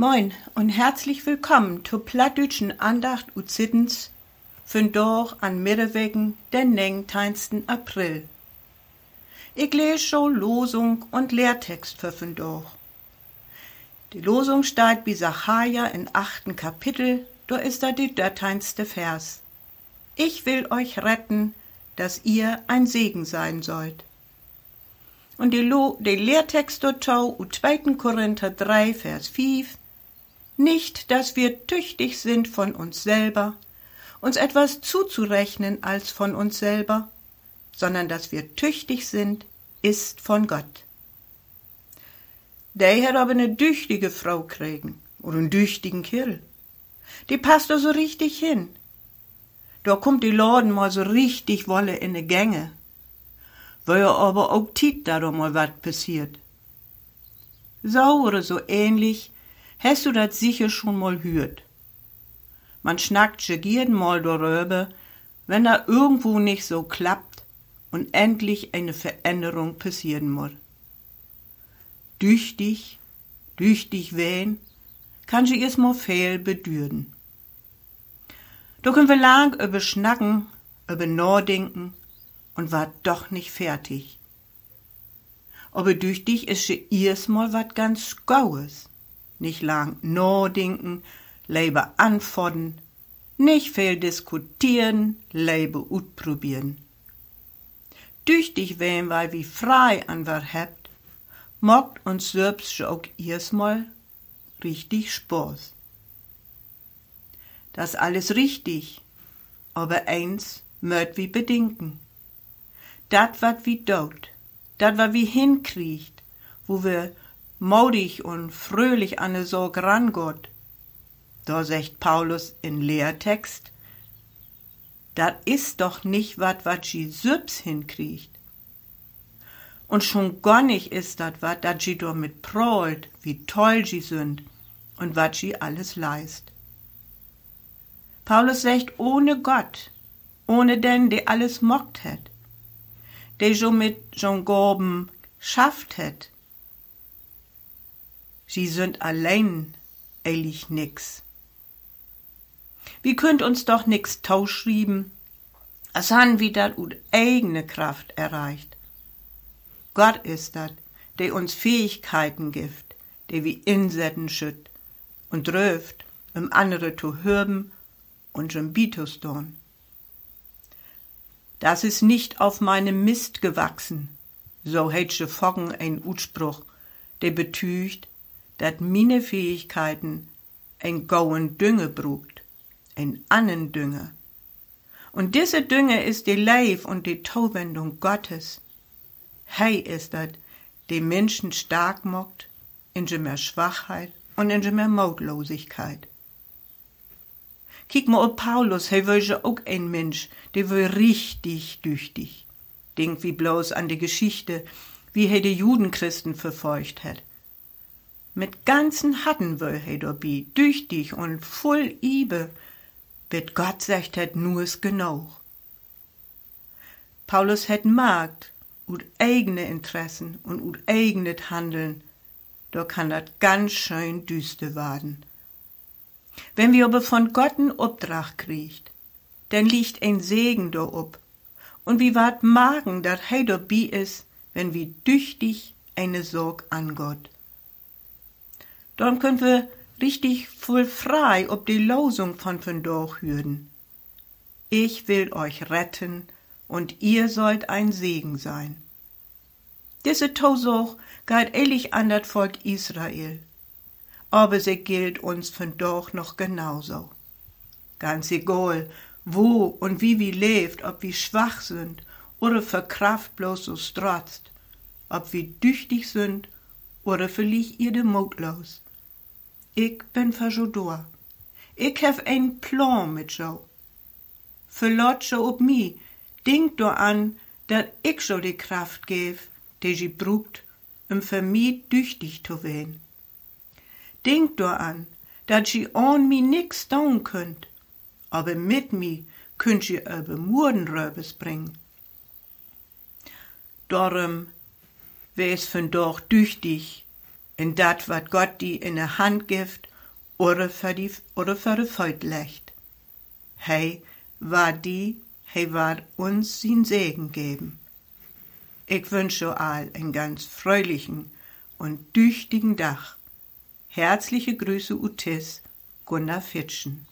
Moin und herzlich willkommen zur plattdütschen Andacht und Sittens von doch an Mittwochen, den 19. April. Ich lese schon Losung und Lehrtext für von doch. Die Losung steht bei Sacharja in achten Kapitel, da ist da die dörteinste Vers. Ich will euch retten, dass ihr ein Segen sein sollt. Und die Lehrtext dazu, 2. Korinther 3, Vers 5, nicht, dass wir tüchtig sind von uns selber, uns etwas zuzurechnen als von uns selber, sondern dass wir tüchtig sind, ist von Gott. Der hat aber eine düchtige Frau kriegen oder einen düchtigen Kerl. Die passt da so richtig hin. Da kommt die Laden mal so richtig wolle in de Gänge. Weil aber auch tit da doch mal wat passiert. Oder so ähnlich Hast du das sicher schon mal hört? Man schnackt jeden mal darüber, wenn da irgendwo nicht so klappt und endlich eine Veränderung passieren muss. Düchtig, düchtig wehen, kann sie erst mal fehl bedürden. Da können wir lang über schnacken, über nachdenken und war doch nicht fertig. Aber düchtig ist sie erst mal wat ganz Gaues nicht lang nachdenken, lieber antworten, nicht viel diskutieren, lieber utprobieren. Tüchtig wem, weil wie frei an wer habt, mockt uns selbst auch erstmal richtig Spaß. Das alles richtig, aber eins möcht wie bedinken. Dat wat wie dort, dat wat wie hinkriegt, wo wir modig und fröhlich an so gran Gott. Da sagt Paulus in Lehrtext, dat is doch nicht wat, wat sie sübs hinkriegt. Und schon gar nicht is dat wat, dat sie do mit prollt, wie toll sie sind und wat sie alles leist. Paulus sagt, ohne Gott, ohne den, der alles mockt het, der so mit schon Gorben schafft het, Sie sind allein, eilig nix. Wie könnt uns doch nix tauschrieben, as han wie dat ut eigene Kraft erreicht. Gott ist dat, der uns Fähigkeiten gibt, der wie insetten schütt und dröft, um andere zu hürben und schon Bituston. Das ist nicht auf meinem Mist gewachsen, so hätsche Foggen ein Utspruch, der betücht, dat mine Fähigkeiten ein gouen Dünge brugt, ein annen Dünge. Und diese Dünge ist die Leib und die Tauwendung Gottes. Hei ist dat, die Menschen stark mockt, in mehr Schwachheit und in mehr Mautlosigkeit. Kick mal ob Paulus, he wöche auch ein Mensch, der wö richtig düchtig. Denk wie bloß an die Geschichte, wie he die Judenchristen verfeucht hat. Mit ganzen Hatten will he dabei, düchtig und voll Ibe, wird Gott sagt het nu's genug. Paulus het Markt, ut eigene Interessen und ut eigenes Handeln, da kann dat ganz schön düster werden. Wenn wir aber von Gott einen Obdrach kriegt, dann liegt ein Segen da ob. Und wie wart magen, dat he dabei is, wenn wir düchtig eine Sorg an Gott. Dann können wir richtig voll frei ob die Losung von von hürden. Ich will euch retten und ihr sollt ein Segen sein. Diese Tosuch geht ehrlich an das Volk Israel, aber sie gilt uns von doch noch genauso. Ganz egal, wo und wie wir lebt, ob wir schwach sind oder für Kraft bloß so strotzt, ob wir düchtig sind oder vielleicht ihr mutlos. Ik ben verjodor. Ik hef ein Plan mit jo. Verlot jo op mi. Denk do an, dat ik jo die Kraft geef, die sie brugt, um für mi düchtig zu wehen. Denk do an, dat sie on mi nix tun könnt, aber mit mi könnt sie über Murdenröbes bringen. Darum wär's von doch düchtig, in dat wat Gott die in der Hand gibt oder für die, oder für die Feut legt. Hey, war die, hey war uns sin Segen geben. Ich wünsche all einen ganz fröhlichen und düchtigen Dach. Herzliche Grüße Utis, Gunnar Fitschen.